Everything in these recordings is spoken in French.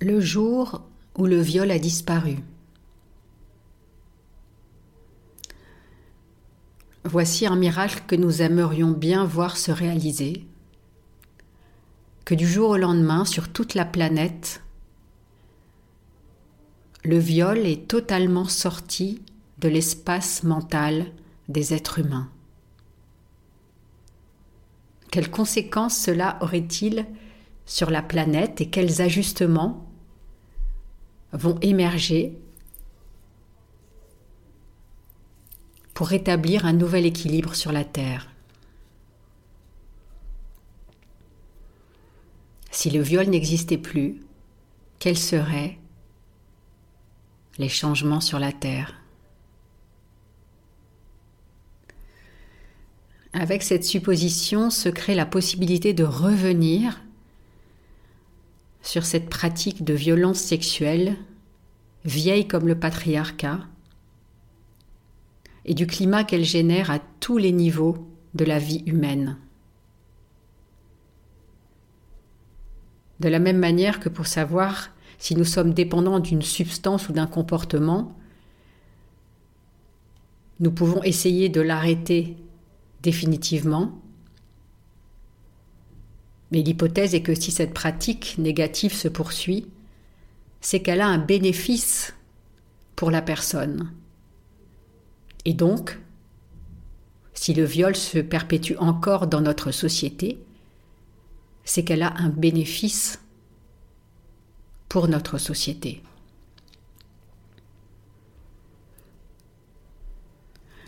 Le jour où le viol a disparu. Voici un miracle que nous aimerions bien voir se réaliser, que du jour au lendemain, sur toute la planète, le viol est totalement sorti de l'espace mental des êtres humains. Quelles conséquences cela aurait-il sur la planète et quels ajustements vont émerger pour rétablir un nouvel équilibre sur la Terre. Si le viol n'existait plus, quels seraient les changements sur la Terre? Avec cette supposition se crée la possibilité de revenir sur cette pratique de violence sexuelle, vieille comme le patriarcat, et du climat qu'elle génère à tous les niveaux de la vie humaine. De la même manière que pour savoir si nous sommes dépendants d'une substance ou d'un comportement, nous pouvons essayer de l'arrêter définitivement mais l'hypothèse est que si cette pratique négative se poursuit, c'est qu'elle a un bénéfice pour la personne. Et donc, si le viol se perpétue encore dans notre société, c'est qu'elle a un bénéfice pour notre société.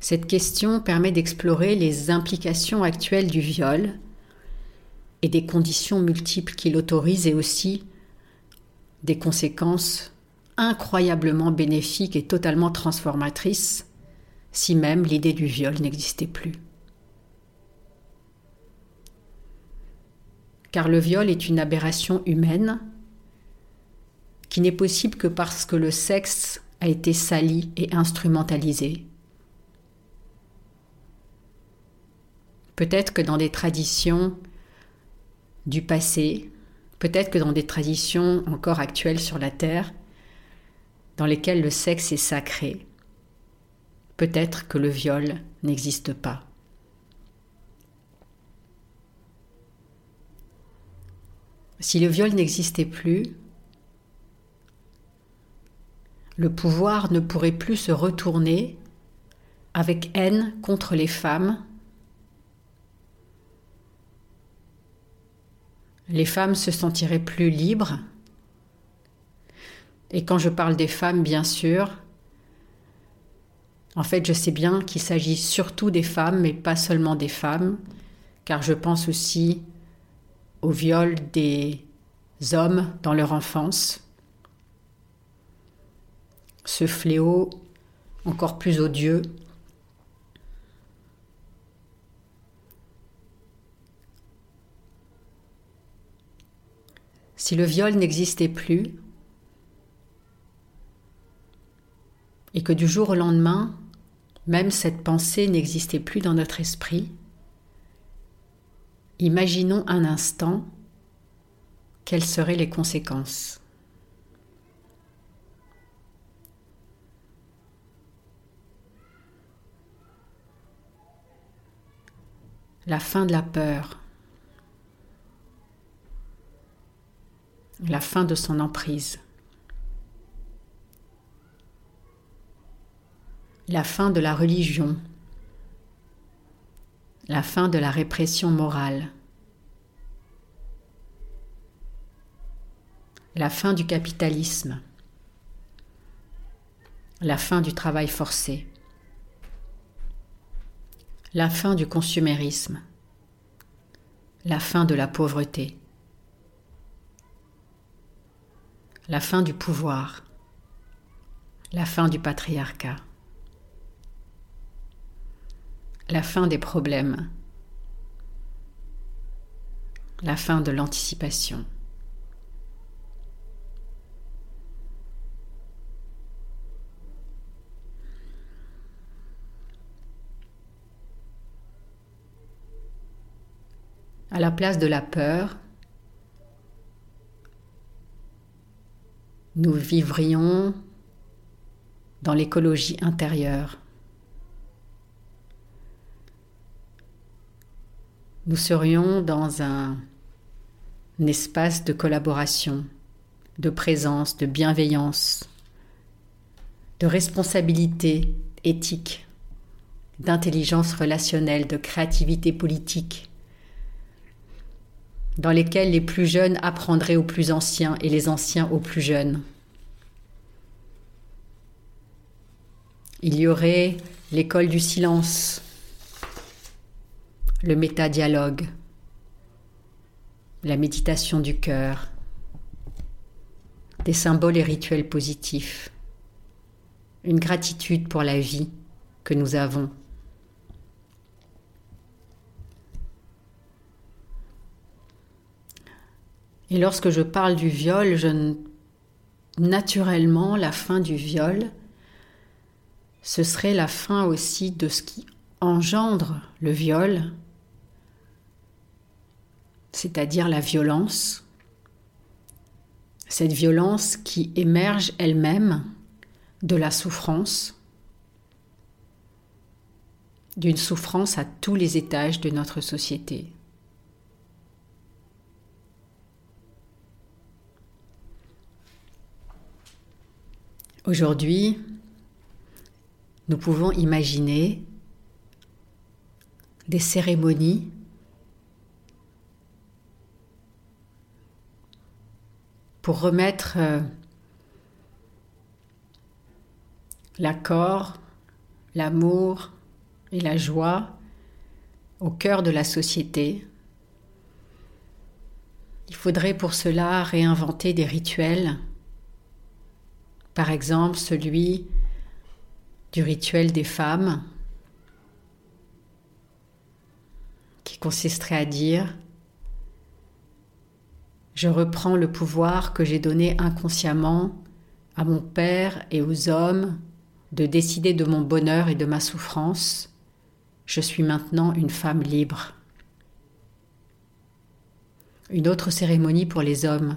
Cette question permet d'explorer les implications actuelles du viol et des conditions multiples qui l'autorisent et aussi des conséquences incroyablement bénéfiques et totalement transformatrices si même l'idée du viol n'existait plus. Car le viol est une aberration humaine qui n'est possible que parce que le sexe a été sali et instrumentalisé. Peut-être que dans des traditions du passé, peut-être que dans des traditions encore actuelles sur la Terre, dans lesquelles le sexe est sacré, peut-être que le viol n'existe pas. Si le viol n'existait plus, le pouvoir ne pourrait plus se retourner avec haine contre les femmes les femmes se sentiraient plus libres. Et quand je parle des femmes, bien sûr, en fait, je sais bien qu'il s'agit surtout des femmes, mais pas seulement des femmes, car je pense aussi au viol des hommes dans leur enfance. Ce fléau encore plus odieux Si le viol n'existait plus, et que du jour au lendemain, même cette pensée n'existait plus dans notre esprit, imaginons un instant quelles seraient les conséquences. La fin de la peur. La fin de son emprise, la fin de la religion, la fin de la répression morale, la fin du capitalisme, la fin du travail forcé, la fin du consumérisme, la fin de la pauvreté. La fin du pouvoir, la fin du patriarcat, la fin des problèmes, la fin de l'anticipation. À la place de la peur, nous vivrions dans l'écologie intérieure. Nous serions dans un, espace de collaboration, de présence, de bienveillance, de responsabilité éthique, d'intelligence relationnelle, de créativité politique, dans lesquels les plus jeunes apprendraient aux plus anciens et les anciens aux plus jeunes. Il y aurait l'école du silence, le métadialogue, la méditation du cœur, des symboles et rituels positifs, une gratitude pour la vie que nous avons Et lorsque je parle du viol, je, naturellement, la fin du viol, ce serait la fin aussi de ce qui engendre le viol, c'est-à-dire la violence, cette violence qui émerge elle-même de la souffrance, d'une souffrance à tous les étages de notre société. Aujourd'hui, nous pouvons imaginer des cérémonies pour remettre euh, l'accord, l'amour et la joie au cœur de la société. Il faudrait pour cela réinventer des rituels par exemple, celui du rituel des femmes, qui consisterait à dire Je reprends le pouvoir que j'ai donné inconsciemment à mon père et aux hommes de décider de mon bonheur et de ma souffrance. Je suis maintenant une femme libre. Une autre cérémonie pour les hommes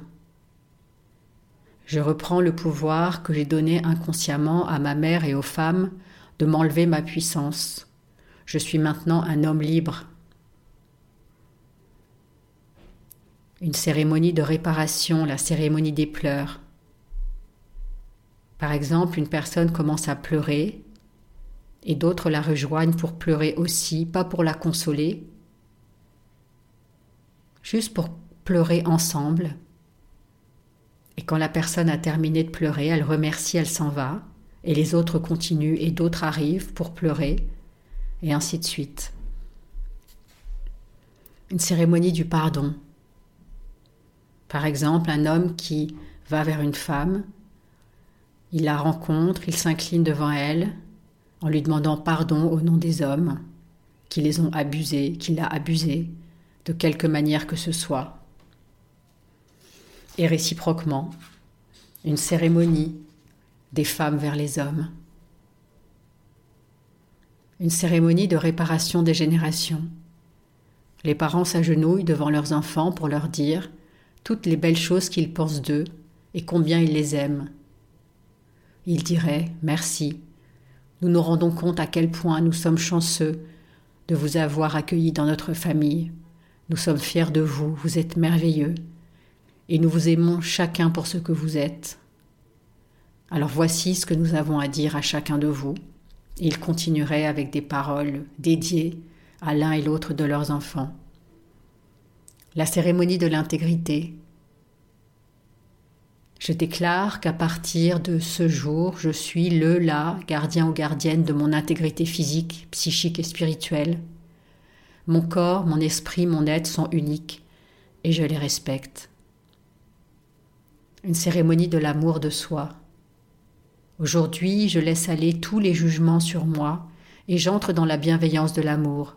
je reprends le pouvoir que j'ai donné inconsciemment à ma mère et aux femmes de m'enlever ma puissance. Je suis maintenant un homme libre. Une cérémonie de réparation, la cérémonie des pleurs. Par exemple, une personne commence à pleurer et d'autres la rejoignent pour pleurer aussi, pas pour la consoler, juste pour pleurer ensemble et quand la personne a terminé de pleurer, elle remercie, elle s'en va, et les autres continuent, et d'autres arrivent pour pleurer, et ainsi de suite. Une cérémonie du pardon. Par exemple, un homme qui va vers une femme, il la rencontre, il s'incline devant elle, en lui demandant pardon au nom des hommes qui les ont abusés, qui l'a abusé, de quelque manière que ce soit et réciproquement, une cérémonie des femmes vers les hommes, une cérémonie de réparation des générations. Les parents s'agenouillent devant leurs enfants pour leur dire toutes les belles choses qu'ils pensent d'eux et combien ils les aiment. Ils diraient Merci. Nous nous rendons compte à quel point nous sommes chanceux de vous avoir accueillis dans notre famille. Nous sommes fiers de vous, vous êtes merveilleux et nous vous aimons chacun pour ce que vous êtes. Alors voici ce que nous avons à dire à chacun de vous. Il continuerait avec des paroles dédiées à l'un et l'autre de leurs enfants. La cérémonie de l'intégrité. Je déclare qu'à partir de ce jour, je suis le, la, gardien ou gardienne de mon intégrité physique, psychique et spirituelle. Mon corps, mon esprit, mon être sont uniques et je les respecte une cérémonie de l'amour de soi. Aujourd'hui, je laisse aller tous les jugements sur moi et j'entre dans la bienveillance de l'amour.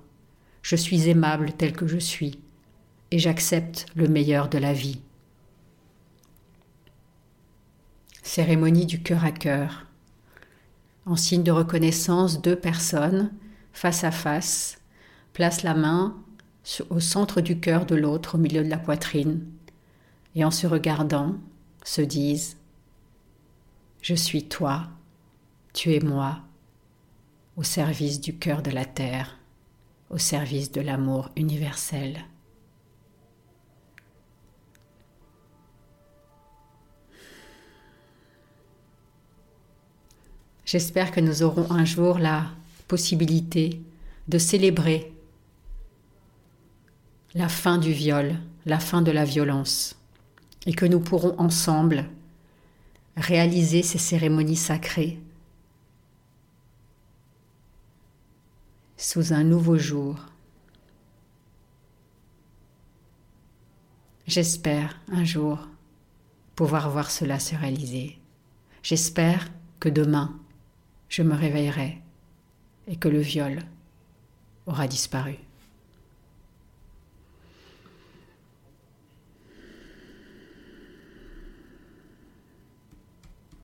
Je suis aimable tel que je suis et j'accepte le meilleur de la vie. Cérémonie du cœur à cœur. En signe de reconnaissance, deux personnes, face à face, placent la main au centre du cœur de l'autre, au milieu de la poitrine, et en se regardant, se disent Je suis toi, tu es moi, au service du cœur de la terre, au service de l'amour universel. J'espère que nous aurons un jour la possibilité de célébrer la fin du viol, la fin de la violence, et que nous pourrons ensemble réaliser ces cérémonies sacrées sous un nouveau jour. J'espère un jour pouvoir voir cela se réaliser. J'espère que demain, je me réveillerai et que le viol aura disparu.